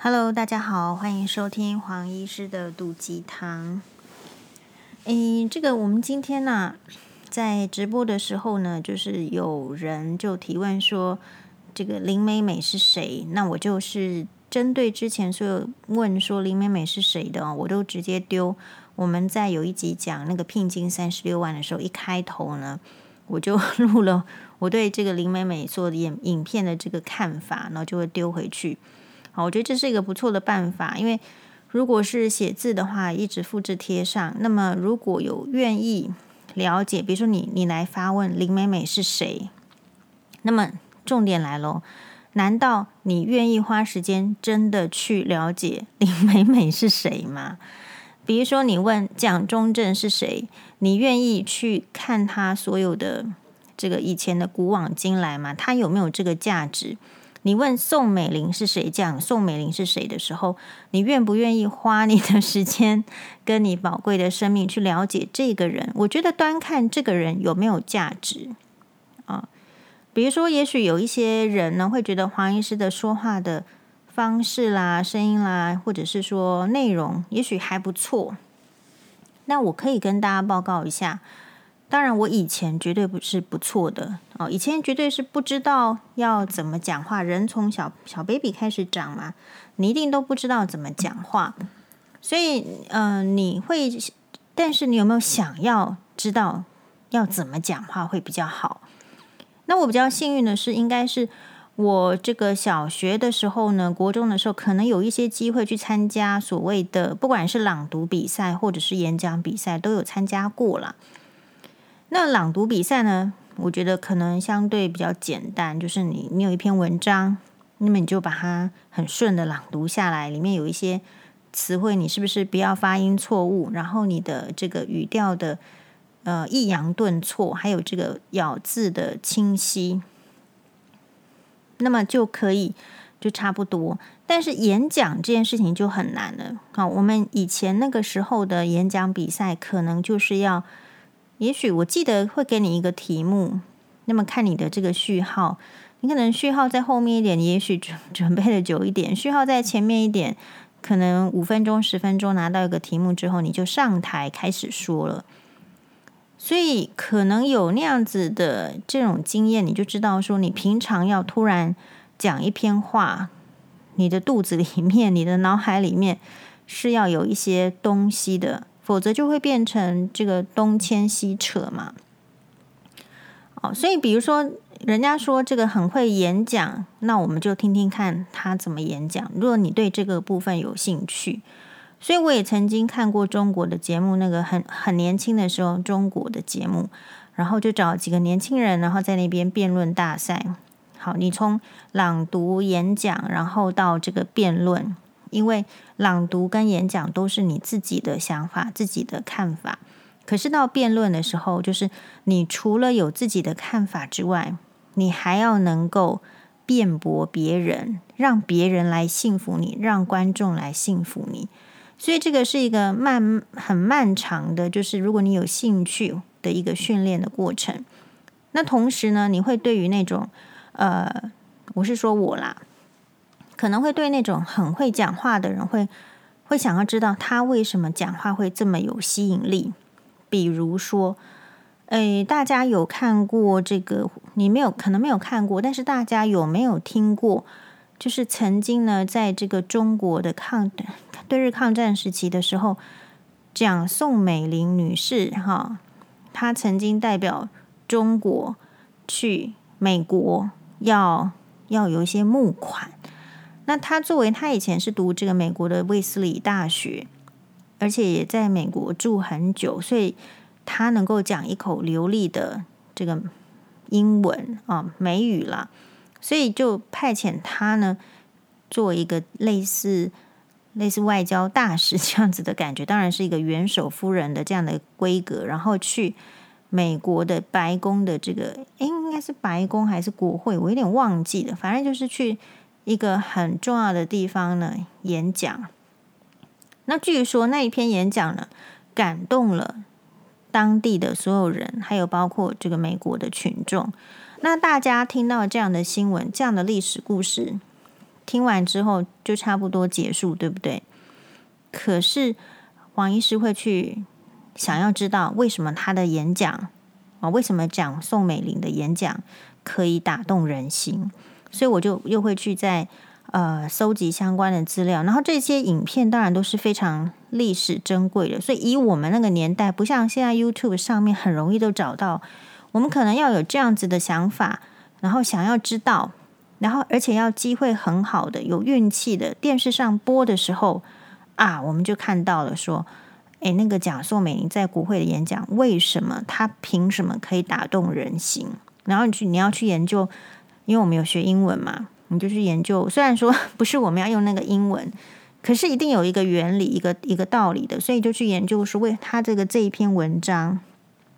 Hello，大家好，欢迎收听黄医师的毒鸡汤。诶，这个我们今天呢、在直播的时候呢，就是有人就提问说，这个林美美是谁？那我就是针对之前所有问说林美美是谁的，我都直接丢。我们在有一集讲那个聘金三十六万的时候，一开头呢，我就 录了我对这个林美美做的影影片的这个看法，然后就会丢回去。好，我觉得这是一个不错的办法，因为如果是写字的话，一直复制贴上。那么如果有愿意了解，比如说你你来发问林美美是谁，那么重点来喽，难道你愿意花时间真的去了解 林美美是谁吗？比如说你问蒋中正是谁，你愿意去看他所有的这个以前的古往今来吗？他有没有这个价值？你问宋美龄是谁？讲宋美龄是谁的时候，你愿不愿意花你的时间跟你宝贵的生命去了解这个人？我觉得端看这个人有没有价值啊。比如说，也许有一些人呢会觉得黄医师的说话的方式啦、声音啦，或者是说内容，也许还不错。那我可以跟大家报告一下。当然，我以前绝对不是不错的哦，以前绝对是不知道要怎么讲话。人从小小 baby 开始长嘛，你一定都不知道怎么讲话，所以，嗯、你会，但是你有没有想要知道要怎么讲话会比较好？那我比较幸运的是，应该是我这个小学的时候呢，国中的时候，可能有一些机会去参加所谓的，不管是朗读比赛或者是演讲比赛，都有参加过了。那朗读比赛呢，我觉得可能相对比较简单，就是你你有一篇文章，那么你就把它很顺的朗读下来，里面有一些词汇，你是不是不要发音错误？然后你的这个语调的呃抑扬顿挫，还有这个咬字的清晰，那么就可以就差不多。但是演讲这件事情就很难了。好，我们以前那个时候的演讲比赛，可能就是要。也许我记得会给你一个题目，那么看你的这个序号，你可能序号在后面一点，也许准 准备的久一点；序号在前面一点，可能五分钟、十分钟拿到一个题目之后，你就上台开始说了。所以可能有那样子的这种经验，你就知道说，你平常要突然讲一篇话，你的肚子里面、你的脑海里面是要有一些东西的。否则就会变成这个东牵西扯嘛。哦，所以比如说，人家说这个很会演讲，那我们就听听看他怎么演讲。如果你对这个部分有兴趣，所以我也曾经看过中国的节目，那个很很年轻的时候中国的节目，然后就找几个年轻人，然后在那边辩论大赛。好，你从朗读、演讲，然后到这个辩论。因为朗读跟演讲都是你自己的想法、自己的看法，可是到辩论的时候，就是你除了有自己的看法之外，你还要能够辩驳别人，让别人来信服你，让观众来信服你。所以这个是一个漫很漫长的，就是如果你有兴趣的一个训练的过程。那同时呢，你会对于那种呃，我是说我啦。可能会对那种很会讲话的人会会想要知道他为什么讲话会这么有吸引力。比如说，诶，大家有看过这个？你没有，可能没有看过，但是大家有没有听过？就是曾经呢，在这个中国的抗对日抗战时期的时候，讲宋美龄女士哈，她曾经代表中国去美国要要有一些募款。那他作为他以前是读这个美国的卫斯理大学，而且也在美国住很久，所以他能够讲一口流利的这个英文啊美语啦，所以就派遣他呢做一个类似类似外交大使这样子的感觉，当然是一个元首夫人的这样的规格，然后去美国的白宫的这个，诶，应该是白宫还是国会，我有点忘记了，反正就是去。一个很重要的地方呢，演讲。那据说那一篇演讲呢，感动了当地的所有人，还有包括这个美国的群众。那大家听到这样的新闻，这样的历史故事，听完之后就差不多结束，对不对？可是黄医师会去想要知道为什么他的演讲啊，为什么讲宋美龄的演讲可以打动人心，所以我就又会去在呃搜集相关的资料，然后这些影片当然都是非常历史珍贵的，所以以我们那个年代，不像现在 YouTube 上面很容易都找到，我们可能要有这样子的想法，然后想要知道，然后而且要机会很好的有运气的电视上播的时候啊，我们就看到了说，诶，那个蒋宋美龄在国会的演讲，为什么她凭什么可以打动人心？然后你去你要去研究，因为我们有学英文嘛。你就去研究，虽然说 不是我们要用那个英文，可是一定有一个原理、一个一个道理的，所以就去研究是，为他这个这一篇文章，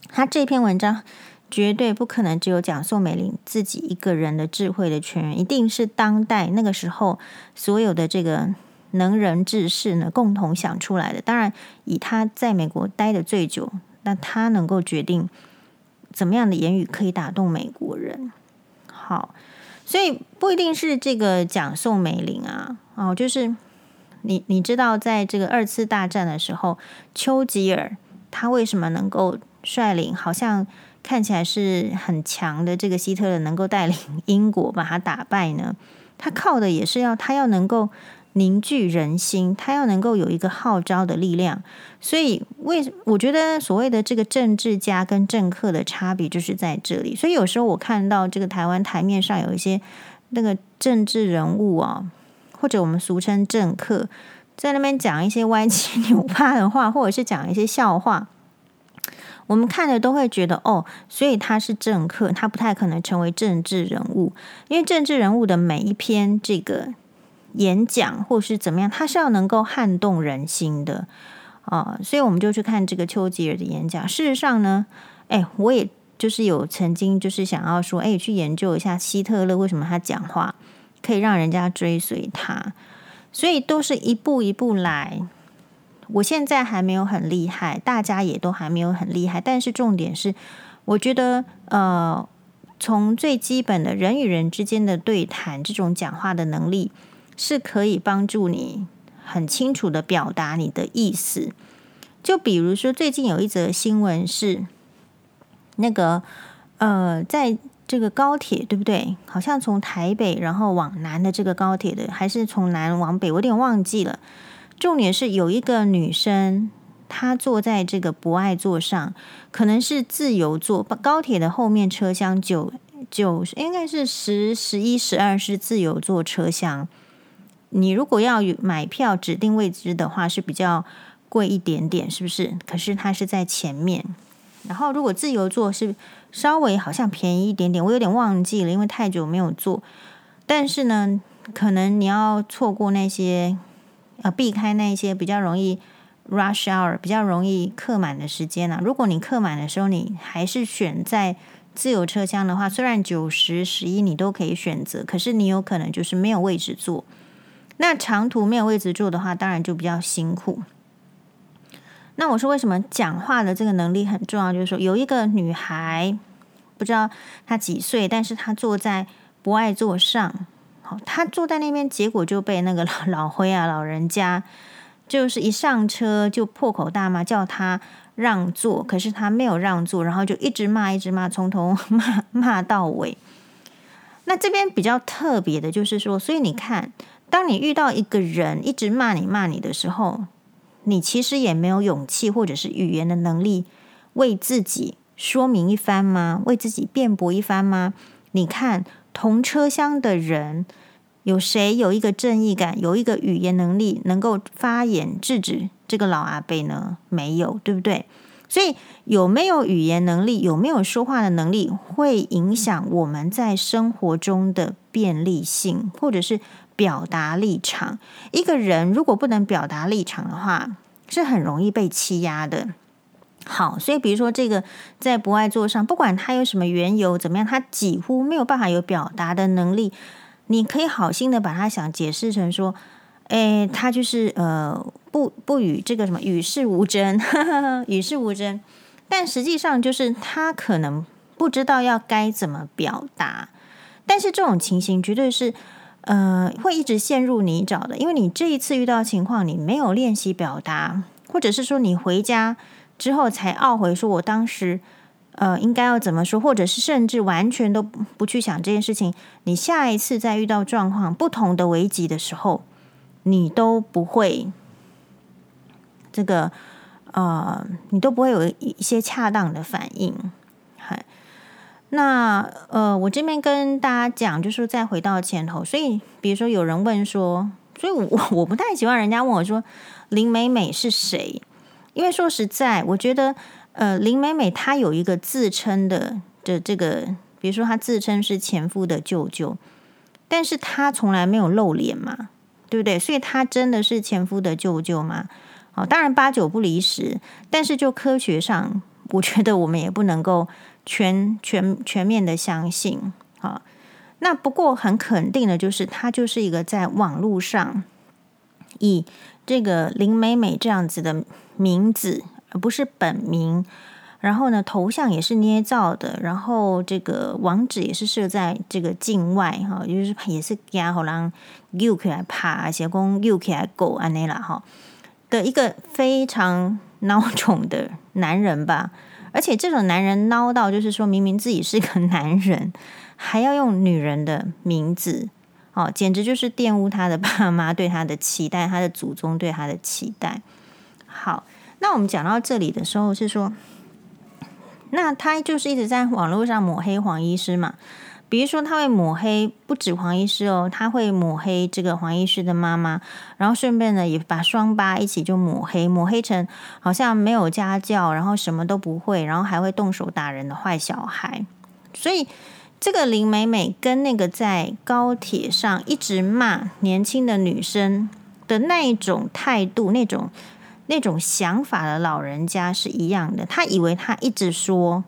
他这篇文章绝对不可能只有讲宋美龄自己一个人的智慧的泉源，一定是当代那个时候所有的这个能人志士呢共同想出来的。当然，以他在美国待的最久，那他能够决定怎么样的言语可以打动美国人。好。所以不一定是这个讲宋美龄啊，哦，就是你你知道，在这个二次大战的时候，丘吉尔他为什么能够率领，好像看起来是很强的这个希特勒能够带领英国把他打败呢？他靠的也是要他要能够。凝聚人心，他要能够有一个号召的力量，所以为我觉得所谓的这个政治家跟政客的差别就是在这里。所以有时候我看到这个台湾台面上有一些那个政治人物啊，或者我们俗称政客，在那边讲一些歪七扭八的话，或者是讲一些笑话，我们看了都会觉得哦，所以他是政客，他不太可能成为政治人物，因为政治人物的每一篇这个。演讲或是怎么样，他是要能够撼动人心的啊，所以我们就去看这个丘吉尔的演讲。事实上呢，哎，我也就是有曾经就是想要说，哎，去研究一下希特勒为什么他讲话可以让人家追随他，所以都是一步一步来。我现在还没有很厉害，大家也都还没有很厉害，但是重点是，我觉得呃，从最基本的人与人之间的对谈，这种讲话的能力。是可以帮助你很清楚的表达你的意思。就比如说，最近有一则新闻是那个呃，在这个高铁对不对？好像从台北然后往南的这个高铁的，还是从南往北，我有点忘记了。重点是有一个女生，她坐在这个博爱座上，可能是自由座。高铁的后面车厢九九应该是十、十一、十二是自由座车厢。你如果要买票指定位置的话，是比较贵一点点，是不是？可是它是在前面。然后如果自由坐是稍微好像便宜一点点，我有点忘记了，因为太久没有坐。但是呢，可能你要错过那些，呃，避开那些比较容易 rush hour、比较容易客满的时间啊。如果你客满的时候，你还是选在自由车厢的话，虽然九十、十一你都可以选择，可是你有可能就是没有位置坐。那长途没有位置坐的话，当然就比较辛苦。那我说为什么讲话的这个能力很重要？就是说，有一个女孩，不知道她几岁，但是她坐在不爱坐上，好，她坐在那边，结果就被那个老老灰啊老人家，就是一上车就破口大骂，叫她让座，可是她没有让座，然后就一直骂，一直骂，从头骂骂到尾。那这边比较特别的就是说，所以你看。当你遇到一个人一直骂你骂你的时候，你其实也没有勇气或者是语言的能力为自己说明一番吗？为自己辩驳一番吗？你看同车厢的人，有谁有一个正义感，有一个语言能力，能够发言制止这个老阿伯呢？没有，对不对？所以有没有语言能力，有没有说话的能力，会影响我们在生活中的便利性，或者是。表达立场，一个人如果不能表达立场的话，是很容易被欺压的。好，所以比如说这个在博爱座上，不管他有什么缘由怎么样，他几乎没有办法有表达的能力。你可以好心的把他想解释成说，诶，他就是呃不不与这个什么与世无争，与世无争。但实际上就是他可能不知道要该怎么表达。但是这种情形绝对是。呃，会一直陷入泥沼的，因为你这一次遇到情况，你没有练习表达，或者是说你回家之后才懊悔，说我当时呃应该要怎么说，或者是甚至完全都不去想这件事情，你下一次再遇到状况不同的危机的时候，你都不会这个呃，你都不会有一些恰当的反应，嗨。那呃，我这边跟大家讲，就是再回到前头，所以比如说有人问说，所以我 我不太喜欢人家问我说林美美是谁，因为说实在，我觉得呃林美美她有一个自称的的这个，比如说她自称是前夫的舅舅，但是她从来没有露脸嘛，对不对？所以她真的是前夫的舅舅吗？好，当然八九不离十，但是就科学上，我觉得我们也不能够。全全全面的相信，啊，那不过很肯定的就是，他就是一个在网络上以这个林美美这样子的名字，而不是本名。然后呢，头像也是捏造的，然后这个网址也是设在这个境外，哈，就是也是加好让 U 起来爬，写工 U 起来狗安内啦，哈的一个非常 孬种的男人吧。而且这种男人孬到，就是说明明自己是个男人，还要用女人的名字，哦，简直就是玷污他的爸妈对他的期待，他的祖宗对他的期待。好，那我们讲到这里的时候是说，那他就是一直在网络上抹黑黄医师嘛。比如说，他会抹黑不止黄医师哦，他会抹黑这个黄医师的妈妈，然后顺便呢也把双八一起就抹黑，抹黑成好像没有家教，然后什么都不会，然后还会动手打人的坏小孩。所以这个林美美跟那个在高铁上一直骂年轻的女生的那一种态度、那种那种想法的老人家是一样的。他以为他一直说，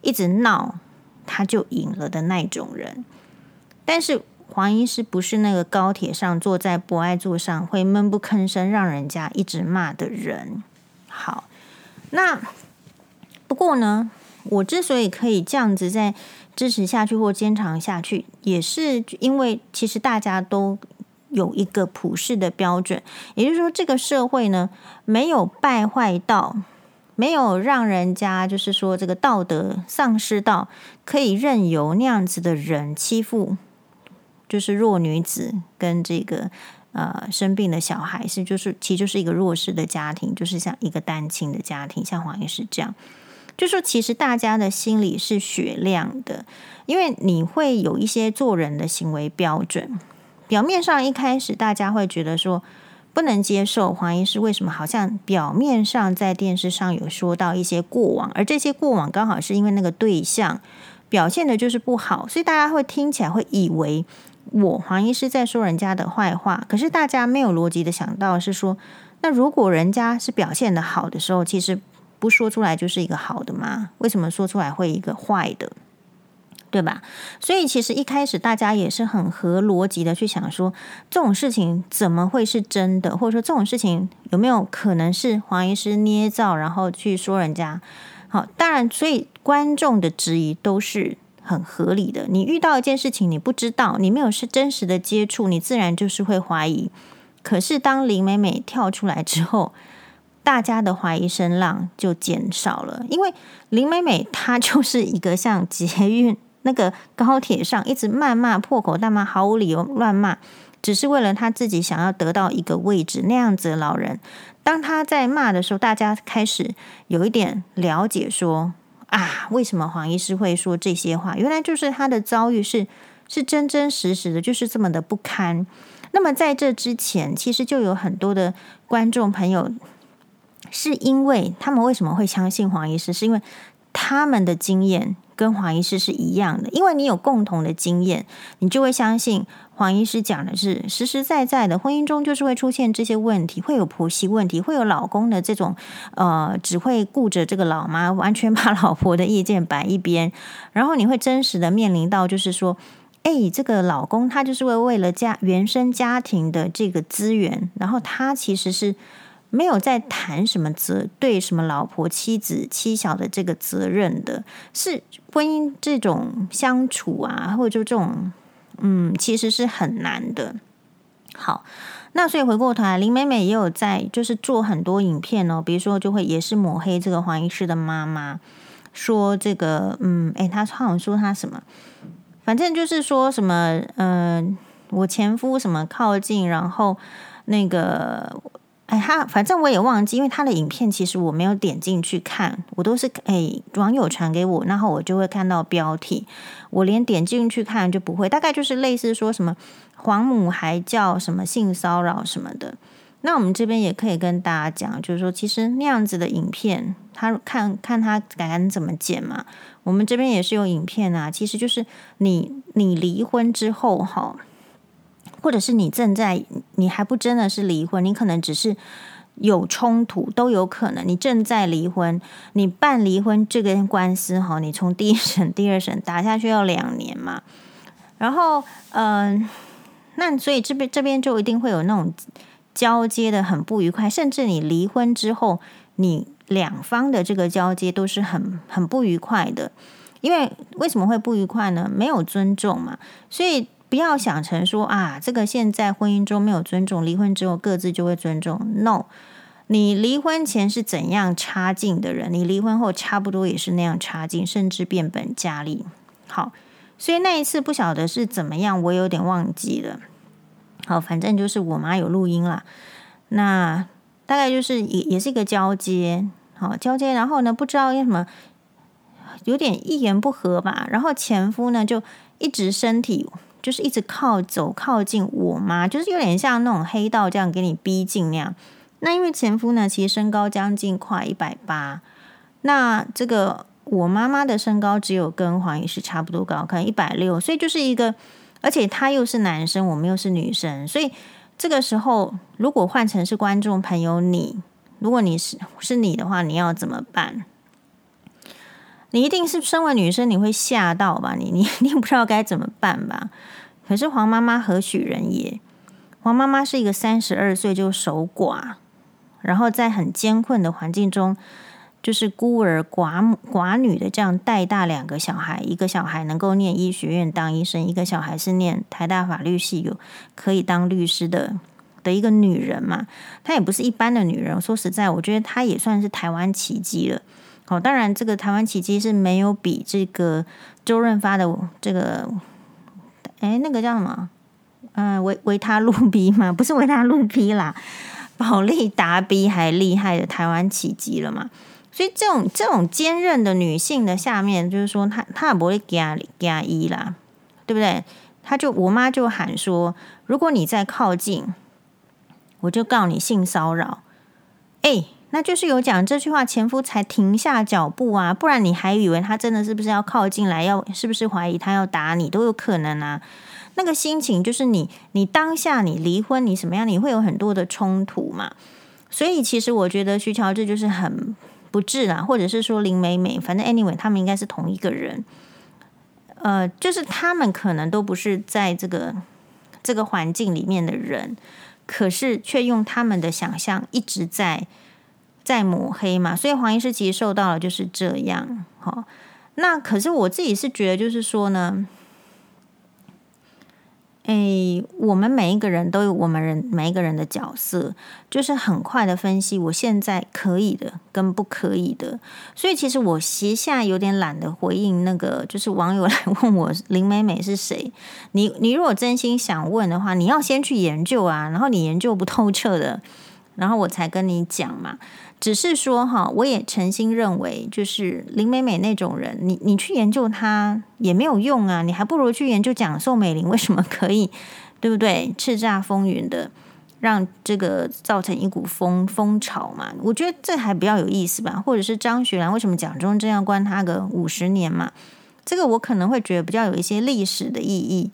一直闹。他就赢了的那种人，但是黄医师不是那个高铁上坐在博爱座上会闷不吭声让人家一直骂的人。好，那不过呢，我之所以可以这样子再支持下去或坚持下去，也是因为其实大家都有一个普世的标准，也就是说，这个社会呢没有败坏到。没有让人家就是说这个道德丧失到可以任由那样子的人欺负，就是弱女子跟这个呃生病的小孩，是就是其实就是一个弱势的家庭，就是像一个单亲的家庭，像黄医师这样，就说其实大家的心里是雪亮的，因为你会有一些做人的行为标准，表面上一开始大家会觉得说。不能接受黄医师为什么好像表面上在电视上有说到一些过往，而这些过往刚好是因为那个对象表现的就是不好，所以大家会听起来会以为我黄医师在说人家的坏话。可是大家没有逻辑的想到是说，那如果人家是表现的好的时候，其实不说出来就是一个好的吗？为什么说出来会一个坏的？对吧？所以其实一开始大家也是很合逻辑的去想说，这种事情怎么会是真的？或者说这种事情有没有可能是黄医师捏造，然后去说人家？好，当然，所以观众的质疑都是很合理的。你遇到一件事情，你不知道，你没有是真实的接触，你自然就是会怀疑。可是当林美美跳出来之后，大家的怀疑声浪就减少了，因为林美美她就是一个像捷运。那个高铁上一直谩骂、破口大骂、毫无理由乱骂，只是为了他自己想要得到一个位置。那样子的老人，当他在骂的时候，大家开始有一点了解说，啊，为什么黄医师会说这些话？原来就是他的遭遇是是真真实实的，就是这么的不堪。那么在这之前，其实就有很多的观众朋友，是因为他们为什么会相信黄医师？是因为他们的经验。跟黄医师是一样的，因为你有共同的经验，你就会相信黄医师讲的是实实在在的。婚姻中就是会出现这些问题，会有婆媳问题，会有老公的这种呃，只会顾着这个老妈，完全把老婆的意见摆一边，然后你会真实的面临到，就是说，哎，这个老公他就是为为了家原生家庭的这个资源，然后他其实是。没有在谈什么责对什么老婆、妻子、妻小的这个责任的，是婚姻这种相处啊，或者就这种嗯，其实是很难的。好，那所以回过头来，林美美也有在，就是做很多影片哦，比如说就会也是抹黑这个黄医师的妈妈，说这个，嗯，诶，她好像说她什么，反正就是说什么，嗯、我前夫什么靠近，然后那个。哎，他反正我也忘记，因为他的影片其实我没有点进去看，我都是哎网友传给我，然后我就会看到标题，我连点进去看就不会。大概就是类似说什么黄母还叫什么性骚扰什么的。那我们这边也可以跟大家讲，就是说其实那样子的影片，他看看他敢怎么剪嘛。我们这边也是有影片啊，其实就是你你离婚之后哈。或者是你正在，你还不真的是离婚，你可能只是有冲突都有可能。你正在离婚，你办离婚这个官司哈，你从第一审、第二审打下去要两年嘛。然后，嗯、那所以这边这边就一定会有那种交接的很不愉快，甚至你离婚之后，你两方的这个交接都是很很不愉快的。因为为什么会不愉快呢？没有尊重嘛，所以。不要想成说啊，这个现在婚姻中没有尊重，离婚之后各自就会尊重。No，你离婚前是怎样差劲的人，你离婚后差不多也是那样差劲，甚至变本加厉。好，所以那一次不晓得是怎么样，我有点忘记了。好，反正就是我妈有录音啦。那大概就是也也是一个交接，好交接，然后呢，不知道为什么有点一言不合吧，然后前夫呢就一直身体。就是一直靠走靠近我妈，就是有点像那种黑道这样给你逼近那样。那因为前夫呢，其实身高将近快一百八，那这个我妈妈的身高只有跟黄医师差不多高，可能一百六，所以就是一个，而且他又是男生，我们又是女生，所以这个时候如果换成是观众朋友你，如果你是是你的话，你要怎么办？你一定是身为女生，你会吓到吧？你 你你不知道该怎么办吧？可是黄妈妈何许人也？黄妈妈是一个三十二岁就守寡，然后在很艰困的环境中，就是孤儿寡母寡女的这样带大两个小孩，一个小孩能够念医学院当医生，一个小孩是念台大法律系有可以当律师的的一个女人嘛。她也不是一般的女人，说实在，我觉得她也算是台湾奇迹了。哦，当然，这个台湾奇迹是没有比这个周润发的这个，哎，那个叫什么？嗯、呃，维维他露 B 嘛，不是维他露 B 啦，宝利达 B 还厉害的台湾奇迹了嘛。所以这种这种坚韧的女性的下面，就是说她她也不会加加一啦，对不对？她就我妈就喊说，如果你再靠近，我就告你性骚扰。哎。那就是有讲这句话，前夫才停下脚步啊，不然你还以为他真的是不是要靠近来，要是不是怀疑他要打你都有可能啊。那个心情就是你，你当下你离婚，你什么样，你会有很多的冲突嘛。所以其实我觉得徐乔治就是很不智啊，或者是说林美美，反正 anyway 他们应该是同一个人。呃，就是他们可能都不是在这个这个环境里面的人，可是却用他们的想象一直在。在抹黑嘛，所以黄医师其实受到了就是这样。好，那可是我自己是觉得，就是说呢，诶，我们每一个人都有我们人每一个人的角色，就是很快的分析我现在可以的跟不可以的。所以其实我现在有点懒得回应那个，就是网友来问我林美美是谁。你你如果真心想问的话，你要先去研究啊，然后你研究不透彻的，然后我才跟你讲嘛。只是说哈，我也诚心认为，就是林美美那种人，你你去研究她也没有用啊，你还不如去研究讲宋美龄为什么可以，对不对？叱咤风云的，让这个造成一股风风潮嘛。我觉得这还比较有意思吧。或者是张学良为什么蒋中正要关他个五十年嘛？这个我可能会觉得比较有一些历史的意义。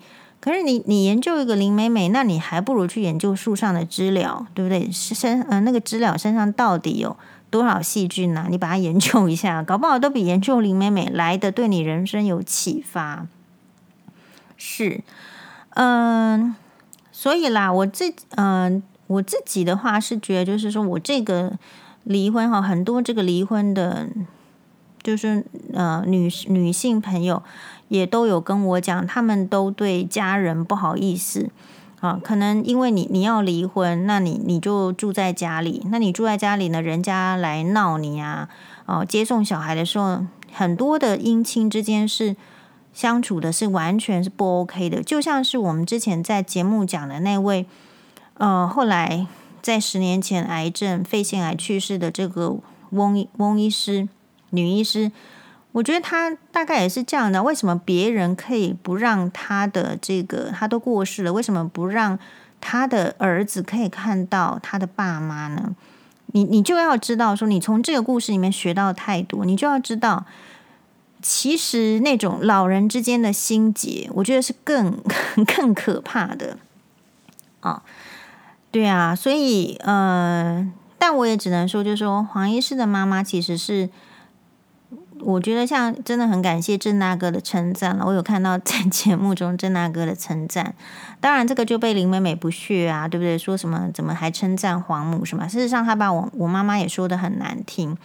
可是你你研究一个林美美，那你还不如去研究树上的知了，对不对？身呃那个知了身上到底有多少细菌呢、你把它研究一下，搞不好都比研究林美美来的对你人生有启发。是，嗯、所以啦，我自嗯、我自己的话是觉得，就是说我这个离婚哈，很多这个离婚的，就是呃女女性朋友。也都有跟我讲，他们都对家人不好意思啊，可能因为你你要离婚，那你你就住在家里，那你住在家里呢，人家来闹你啊，哦，接送小孩的时候，很多的姻亲之间是相处的是完全是不 OK 的，就像是我们之前在节目讲的那位，呃，后来在十年前癌症肺腺癌去世的这个翁翁医师女医师。我觉得他大概也是这样的。为什么别人可以不让他的这个他都过世了，为什么不让他的儿子可以看到他的爸妈呢？你你就要知道说，你从这个故事里面学到太多，你就要知道，其实那种老人之间的心结，我觉得是更 更可怕的。哦，对啊，所以呃，但我也只能说，就是说黄医师的妈妈其实是。我觉得像真的很感谢郑大哥的称赞了，我有看到 在节目中郑大哥的称赞，当然这个就被林美美不屑啊，对不对？说什么怎么还称赞黄母什么？事实上，他把我我妈妈也说得很难听，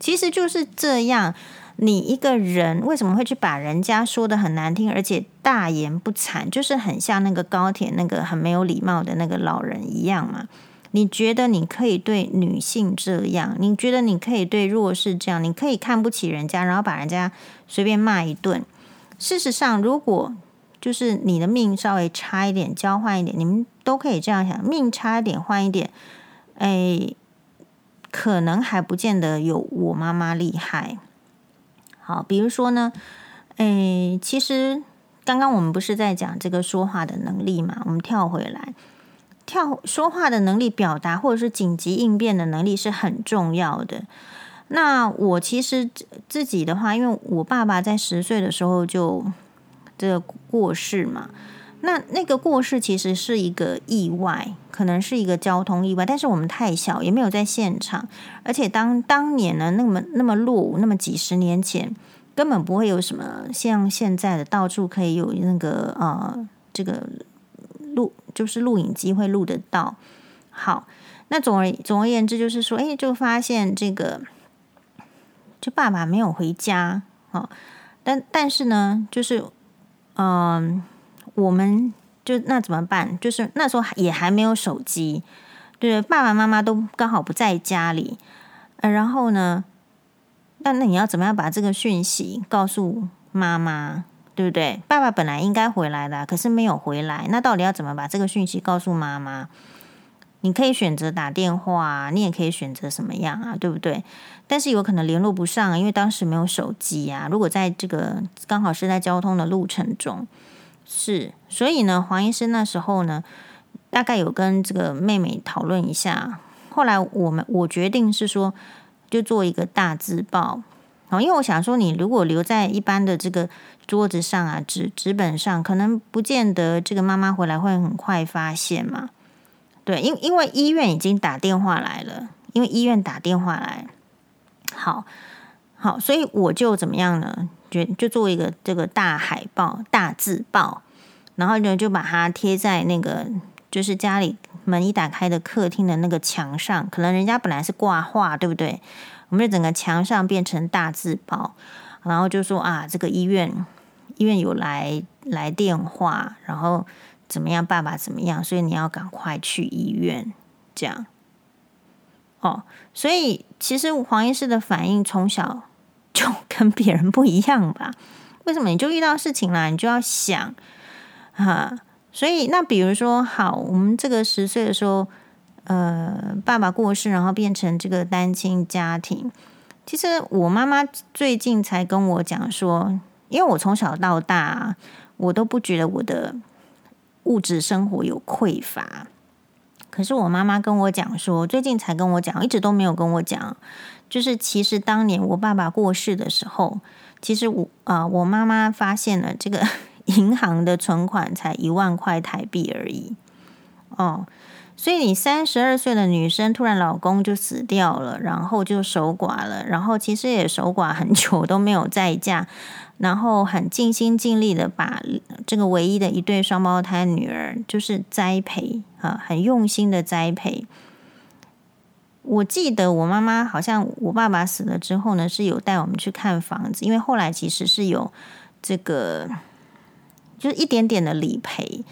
其实就是这样。你一个人为什么会去把人家说得很难听，而且大言不惭，就是很像那个高铁那个很没有礼貌的那个老人一样嘛？你觉得你可以对女性这样？你觉得你可以对弱势这样？你可以看不起人家，然后把人家随便骂一顿。事实上，如果就是你的命稍微差一点，交换一点，你们都可以这样想：命差一点换一点，哎，可能还不见得有我妈妈厉害。好，比如说呢，哎，其实刚刚我们不是在讲这个说话的能力嘛？我们跳回来。跳说话的能力、表达或者是紧急应变的能力是很重要的。那我其实自己的话，因为我爸爸在十岁的时候就这个过世嘛，那那个过世其实是一个意外，可能是一个交通意外，但是我们太小，也没有在现场，而且当当年呢，那么那么落伍，那么几十年前，根本不会有什么像现在的到处可以有那个呃这个。录就是录影机会录得到。好，那总而总而言之就是说，哎，就发现这个，就爸爸没有回家啊。但但是呢，就是嗯、我们就那怎么办？就是那时候也还没有手机，对，爸爸妈妈都刚好不在家里。呃，然后呢，那那你要怎么样把这个讯息告诉妈妈？对不对？爸爸本来应该回来的，可是没有回来。那到底要怎么把这个讯息告诉妈妈？你可以选择打电话，你也可以选择什么样啊？对不对？但是有可能联络不上，因为当时没有手机啊。如果在这个刚好是在交通的路程中，是，所以呢，黄医生那时候呢，大概有跟这个妹妹讨论一下。后来我们我决定是说，就做一个大字报。好，因为我想说，你如果留在一般的这个桌子上啊，纸纸本上，可能不见得这个妈妈回来会很快发现嘛。对，因因为医院已经打电话来了，因为医院打电话来，好，好，所以我就怎么样呢？就就做一个这个大海报、大字报，然后呢就把它贴在那个就是家里门一打开的客厅的那个墙上，可能人家本来是挂画，对不对？我们就整个墙上变成大字报，然后就说啊，这个医院医院有来来电话，然后怎么样，爸爸怎么样，所以你要赶快去医院，这样。哦，所以其实黄医师的反应从小就跟别人不一样吧？为什么？你就遇到事情了，你就要想哈。所以那比如说，好，我们这个十岁的时候。呃，爸爸过世，然后变成这个单亲家庭。其实我妈妈最近才跟我讲说，因为我从小到大，我都不觉得我的物质生活有匮乏。可是我妈妈跟我讲说，最近才跟我讲，一直都没有跟我讲，就是其实当年我爸爸过世的时候，其实我啊、我妈妈发现了这个 银行的存款才一万块台币而已。哦。所以你三十二岁的女生，突然老公就死掉了，然后就守寡了，然后其实也守寡很久都没有再嫁，然后很尽心尽力的把这个唯一的一对双胞胎女儿就是栽培啊，很用心的栽培。我记得我妈妈好像我爸爸死了之后呢，是有带我们去看房子，因为后来其实是有这个就是一点点的理赔。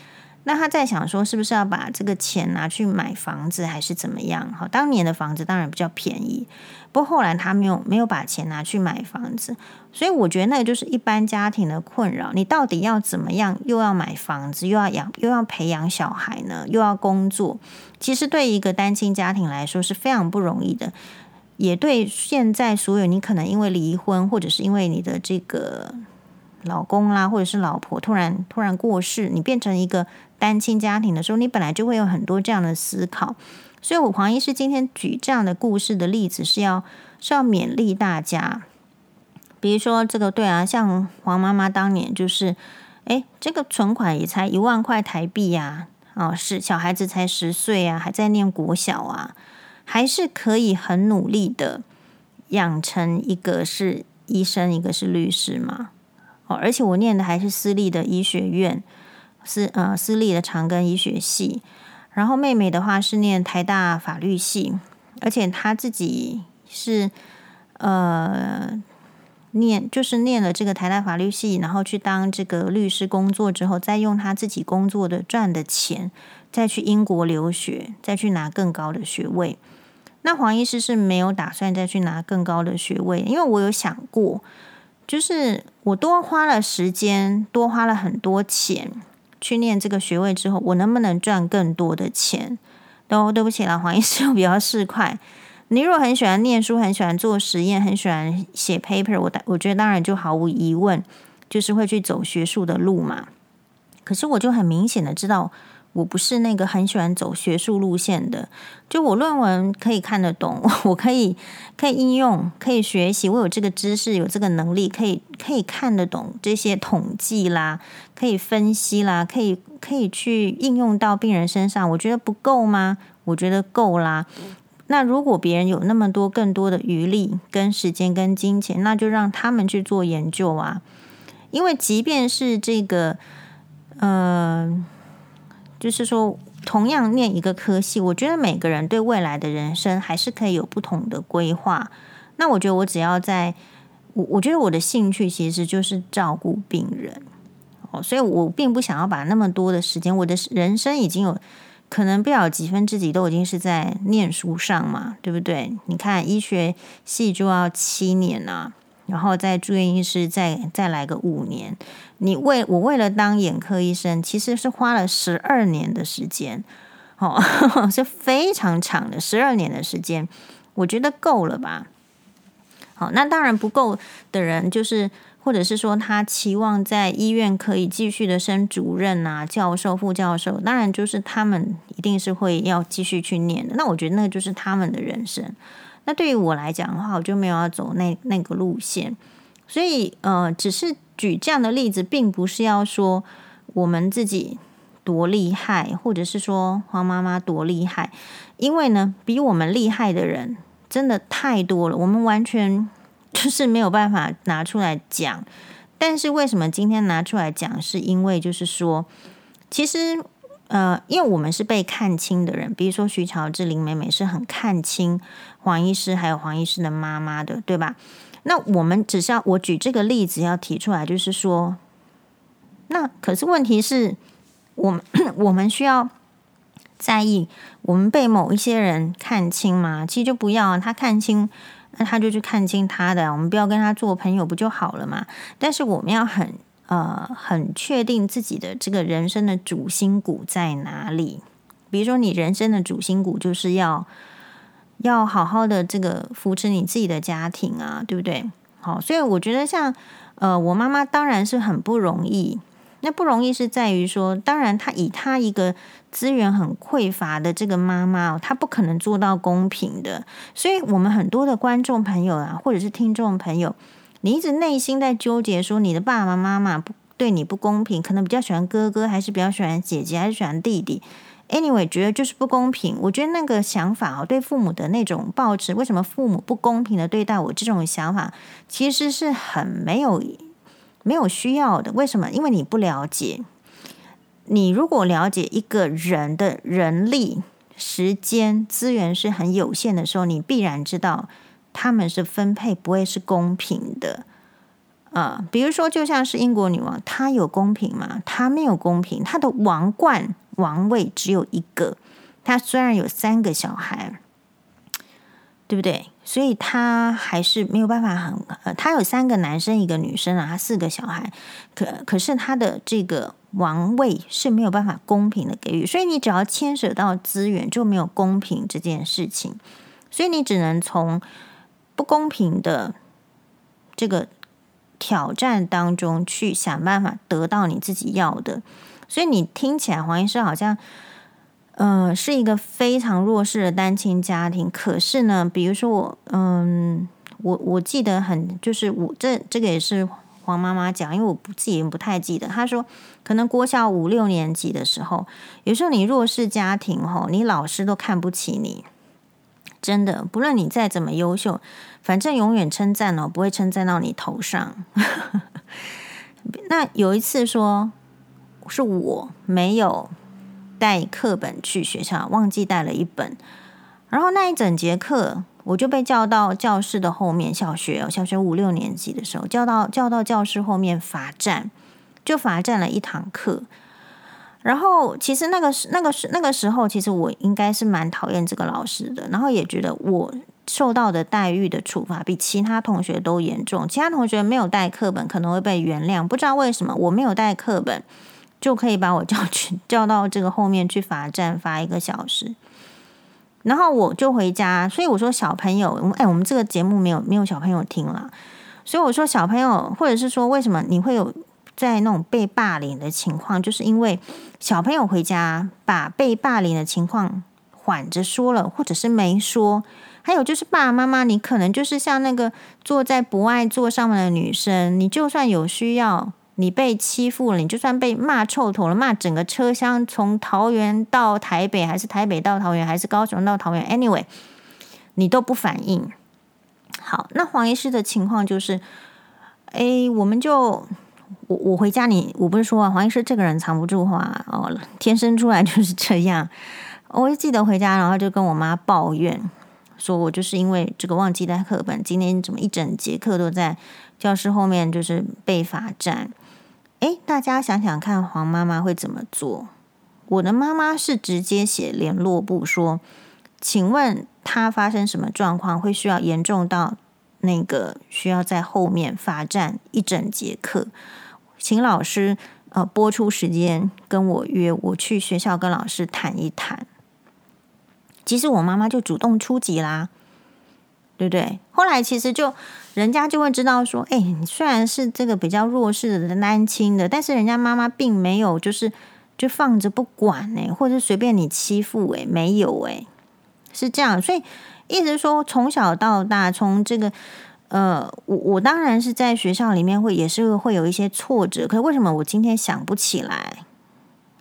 那他在想说，是不是要把这个钱拿去买房子，还是怎么样？好，当年的房子当然比较便宜，不过后来他没有没有把钱拿去买房子，所以我觉得那个就是一般家庭的困扰。你到底要怎么样？又要买房子，又要养，又要培养小孩呢？又要工作？其实对一个单亲家庭来说是非常不容易的，也对现在所有你可能因为离婚，或者是因为你的这个老公啦，或者是老婆突然突然过世，你变成一个。单亲家庭的时候，你本来就会有很多这样的思考，所以我黄医师今天举这样的故事的例子，是要是要勉励大家。比如说这个对啊，像黄妈妈当年就是，哎，这个存款也才一万块台币呀，啊，是小孩子才十岁啊，还在念国小啊，还是可以很努力的养成一个是医生，一个是律师嘛。哦，而且我念的还是私立的医学院。私呃私立的长庚医学系，然后妹妹的话是念台大法律系，而且她自己是呃念就是念了这个台大法律系，然后去当这个律师工作之后，再用她自己工作的赚的钱，再去英国留学，再去拿更高的学位。那黄医师是没有打算再去拿更高的学位，因为我有想过，就是我多花了时间，多花了很多钱。去念这个学位之后，我能不能赚更多的钱？都对不起了，黄医师，我比较市侩。你如果很喜欢念书，很喜欢做实验，很喜欢写 paper，我我觉得当然就毫无疑问，就是会去走学术的路嘛。可是我就很明显的知道。我不是那个很喜欢走学术路线的，就我论文可以看得懂，我可以可以应用，可以学习，我有这个知识，有这个能力，可以可以看得懂这些统计啦，可以分析啦，可以可以去应用到病人身上。我觉得不够吗？我觉得够啦。那如果别人有那么多更多的余力、跟时间、跟金钱，那就让他们去做研究啊。因为即便是这个，嗯、就是说，同样念一个科系，我觉得每个人对未来的人生还是可以有不同的规划。那我觉得我只要在，我我觉得我的兴趣其实就是照顾病人哦，所以我并不想要把那么多的时间，我的人生已经有可能不了几分之几都已经是在念书上嘛，对不对？你看医学系就要七年啊。然后再住院医师，再再来个五年。你为我为了当眼科医生，其实是花了十二年的时间，哦，是非常长的十二年的时间。我觉得够了吧？好，那当然不够的人，就是或者是说他期望在医院可以继续的升主任啊、教授、副教授，当然就是他们一定是会要继续去念的。那我觉得那就是他们的人生。那对于我来讲的话，我就没有要走那那个路线，所以呃，只是举这样的例子，并不是要说我们自己多厉害，或者是说黄妈妈多厉害，因为呢，比我们厉害的人真的太多了，我们完全 就是没有办法拿出来讲。但是为什么今天拿出来讲，是因为就是说，其实。呃，因为我们是被看清的人，比如说徐乔治、林美美是很看清黄医师，还有黄医师的妈妈的，对吧？那我们只是要我举这个例子要提出来，就是说，那可是问题是，我们 我们需要在意我们被某一些人看清吗？其实就不要啊，他看清，那他就去看清他的，我们不要跟他做朋友不就好了嘛？但是我们要很。呃，很确定自己的这个人生的主心骨在哪里。比如说，你人生的主心骨就是要要好好的这个扶持你自己的家庭啊，对不对？好，所以我觉得像呃，我妈妈当然是很不容易。那不容易是在于说，当然她以她一个资源很匮乏的这个妈妈，她不可能做到公平的。所以我们很多的观众朋友啊，或者是听众朋友。你一直内心在纠结，说你的爸爸妈妈不对你不公平，可能比较喜欢哥哥，还是比较喜欢姐姐，还是喜欢弟弟？Anyway，觉得就是不公平。我觉得那个想法哦，对父母的那种抱持，为什么父母不公平的对待我这种想法，其实是很没有没有需要的。为什么？因为你不了解。你如果了解一个人的人力、时间、资源是很有限的时候，你必然知道。他们是分配不会是公平的，啊、呃，比如说，就像是英国女王，她有公平吗？她没有公平，她的王冠王位只有一个，她虽然有三个小孩，对不对？所以她还是没有办法很呃，她有三个男生一个女生啊，她四个小孩，可可是她的这个王位是没有办法公平的给予，所以你只要牵扯到资源，就没有公平这件事情，所以你只能从不公平的这个。挑战当中去想办法得到你自己要的，所以你听起来黄医师好像，呃，是一个非常弱势的单亲家庭。可是呢，比如说我，嗯，我我记得很，就是我这这个也是黄妈妈讲，因为我不自己不太记得。她说，可能国小五六年级的时候，有时候你弱势家庭吼，你老师都看不起你。真的，不论你再怎么优秀，反正永远称赞哦，不会称赞到你头上。那有一次说，是我没有带课本去学校，忘记带了一本，然后那一整节课我就被叫到教室的后面。小学，小学五六年级的时候，叫到叫到教室后面罚站，就罚站了一堂课。然后，其实那个时、那个时、那个时候，其实我应该是蛮讨厌这个老师的。然后也觉得我受到的待遇的处罚比其他同学都严重。其他同学没有带课本，可能会被原谅。不知道为什么我没有带课本，就可以把我叫去 叫到这个后面去罚站，罚一个小时。然后我就回家。所以我说小朋友，哎，我们这个节目没有没有小朋友听了。所以我说小朋友，或者是说为什么你会有？在那种被霸凌的情况，就是因为小朋友回家把被霸凌的情况缓着说了，或者是没说。还有就是爸爸妈妈，你可能就是像那个坐在不爱坐上面的女生，你就算有需要，你被欺负了，你就算被骂臭头了，骂整个车厢，从桃园到台北，还是台北到桃园，还是高雄到桃园，anyway，你都不反应。好，那黄医师的情况就是，哎，我们就。我我回家你，我不是说啊，黄医师这个人藏不住话哦，天生出来就是这样。我就记得回家，然后就跟我妈抱怨，说我就是因为这个忘记带课本，今天怎么一整节课都在教室后面就是被罚站。诶，大家想想看，黄妈妈会怎么做？我的妈妈是直接写联络簿说，请问她发生什么状况，会需要严重到那个需要在后面罚站一整节课？请老师呃拨出时间跟我约，我去学校跟老师谈一谈。其实我妈妈就主动出击啦，对不对？后来其实就人家就会知道说，哎，你虽然是这个比较弱势的单亲的，但是人家妈妈并没有就是就放着不管哎，或者随便你欺负哎，没有哎，是这样。所以意思说，从小到大，从这个。呃，我我当然是在学校里面会也是会有一些挫折，可是为什么我今天想不起来？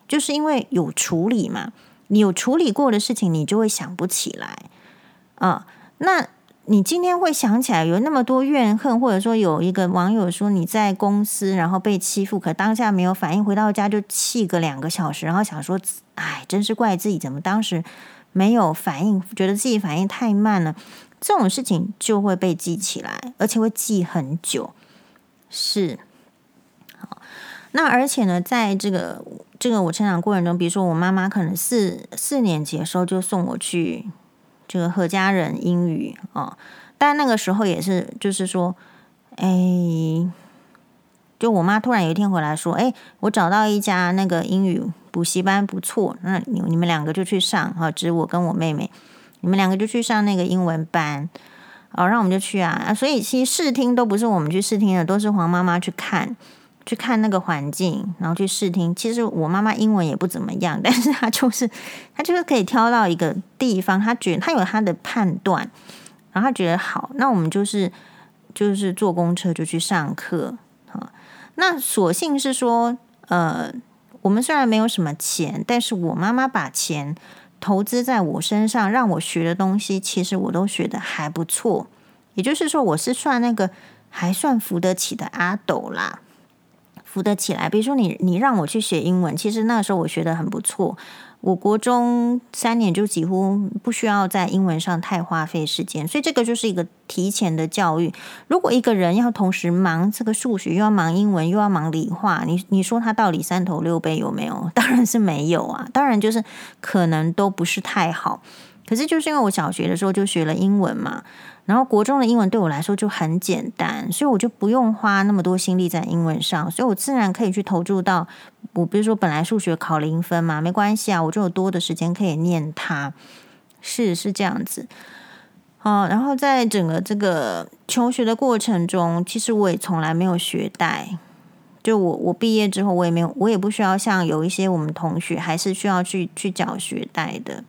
就是因为有处理嘛，你有处理过的事情，你就会想不起来啊。那你今天会想起来有那么多怨恨，或者说有一个网友说你在公司然后被欺负，可当下没有反应，回到家就气个两个小时，然后想说，哎，真是怪自己怎么当时没有反应，觉得自己反应太慢了。这种事情就会被记起来，而且会记很久。是，好，那而且呢，在这个这个我成长过程中，比如说我妈妈可能四四年级的时候就送我去这个何家人英语啊，但那个时候也是就是说，哎，就我妈突然有一天回来说，哎，我找到一家那个英语补习班不错，那你你们两个就去上哈，只我跟我妹妹。你们两个就去上那个英文班，哦，让我们就去啊！所以其实试听都不是我们去试听的，都是黄妈妈去看，去看那个环境，然后去试听。其实我妈妈英文也不怎么样，但是她就是她就是可以挑到一个地方，她觉得她有她的判断，然后她觉得好，那我们就是就是坐公车就去上课啊。那所幸是说，呃，我们虽然没有什么钱，但是我妈妈把钱。投资在我身上，让我学的东西，其实我都学的还不错。也就是说，我是算那个还算扶得起的阿斗啦，扶得起来。比如说你，你让我去学英文，其实那时候我学得很不错。我国中三年就几乎不需要在英文上太花费时间，所以这个就是一个提前的教育。如果一个人要同时忙这个数学，又要忙英文，又要忙理化，你你说他到底三头六臂有没有？当然是没有啊，当然就是可能都不是太好。可是就是因为我小学的时候就学了英文嘛。然后国中的英文对我来说就很简单，所以我就不用花那么多心力在英文上，所以我自然可以去投注到我，比如说本来数学考零分嘛，没关系啊，我就有多的时间可以念它，是是这样子。哦，然后在整个这个求学的过程中，其实我也从来没有学贷，就我我毕业之后，我也没有，我也不需要像有一些我们同学还是需要去去缴学贷的，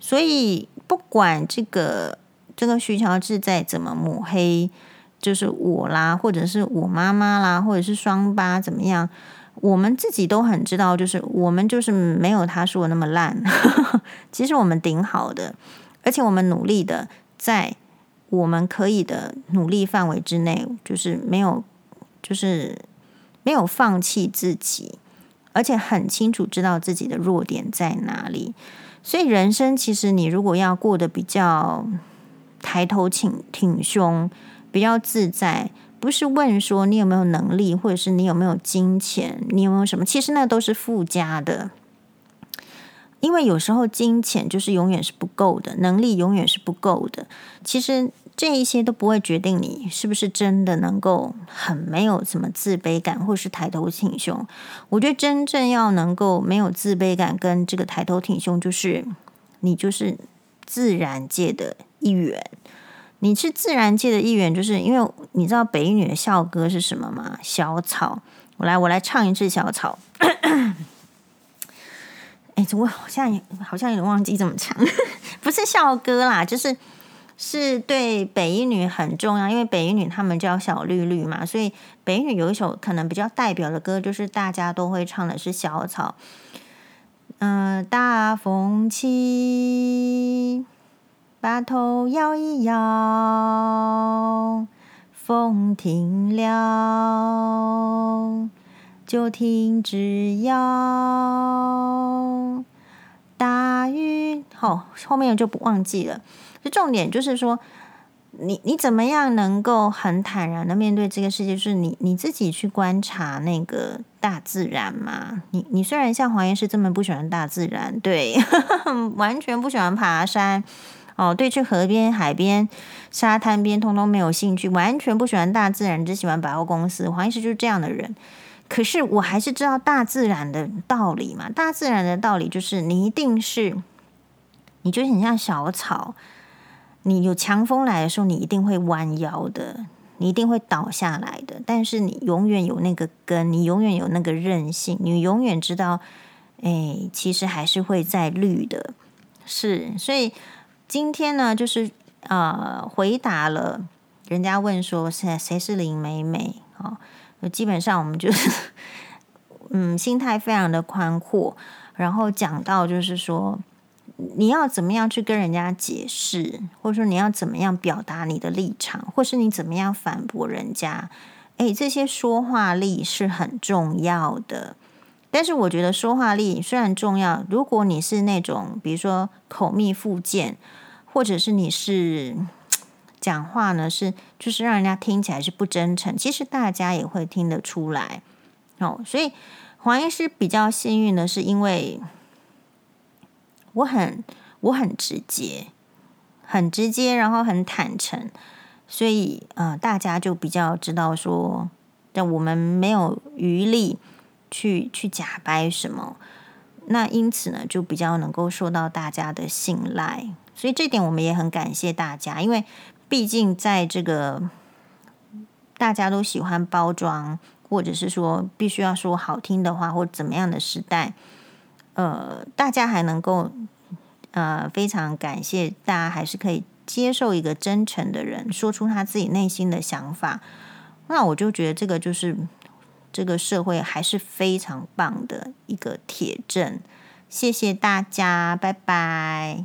所以不管这个。这个徐乔治再怎么抹黑，就是我啦，或者是我妈妈啦，或者是双八怎么样，我们自己都很知道，就是我们就是没有他说的那么烂。其实我们顶好的，而且我们努力的，在我们可以的努力范围之内，就是没有，就是没有放弃自己，而且很清楚知道自己的弱点在哪里。所以人生其实你如果要过得比较。抬头挺挺胸，比较自在，不是问说你有没有能力，或者是你有没有金钱，你有没有什么？其实那都是附加的，因为有时候金钱就是永远是不够的，能力永远是不够的。其实这一些都不会决定你是不是真的能够很没有什么自卑感，或是抬头挺胸。我觉得真正要能够没有自卑感跟这个抬头挺胸，就是你就是自然界的。一员，你是自然界的一员，就是因为你知道北女的校歌是什么吗？小草，我来，我来唱一次小草。哎，怎么好像好像有点忘记怎么唱？不是校歌啦，就是是对北一女很重要，因为北一女他们叫小绿绿嘛，所以北一女有一首可能比较代表的歌，就是大家都会唱的是小草。嗯、大风起。把头摇一摇，风停了就停止摇。大雨，好、后面就不忘记了。就重点就是说，你你怎么样能够很坦然的面对这个世界？就是你你自己去观察那个大自然嘛。你你虽然像黄医师这么不喜欢大自然，对，完全不喜欢爬山。哦，对，去河边、海边、沙滩边，通通没有兴趣，完全不喜欢大自然，只喜欢百货公司。黄医师就是这样的人。可是我还是知道大自然的道理嘛。大自然的道理就是，你一定是，你就很像小草，你有强风来的时候，你一定会弯腰的，你一定会倒下来的。但是你永远有那个根，你永远有那个韧性，你永远知道，哎，其实还是会再绿的。是，所以。今天呢，就是呃，回答了人家问说谁谁是林美美啊？基本上我们就是嗯，心态非常的宽阔，然后讲到就是说你要怎么样去跟人家解释，或者说你要怎么样表达你的立场，或是你怎么样反驳人家，诶，这些说话力是很重要的。但是我觉得说话力虽然重要，如果你是那种比如说口蜜腹剑。或者是你是讲话呢，是就是让人家听起来是不真诚，其实大家也会听得出来哦。所以黄医师比较幸运的是，因为我很我很直接，很直接，然后很坦诚，所以呃，大家就比较知道说，但我们没有余力去去假掰什么，那因此呢，就比较能够受到大家的信赖。所以这点我们也很感谢大家，因为毕竟在这个大家都喜欢包装，或者是说必须要说好听的话，或怎么样的时代，呃，大家还能够呃非常感谢大家，还是可以接受一个真诚的人说出他自己内心的想法，那我就觉得这个就是这个社会还是非常棒的一个铁证。谢谢大家，拜拜。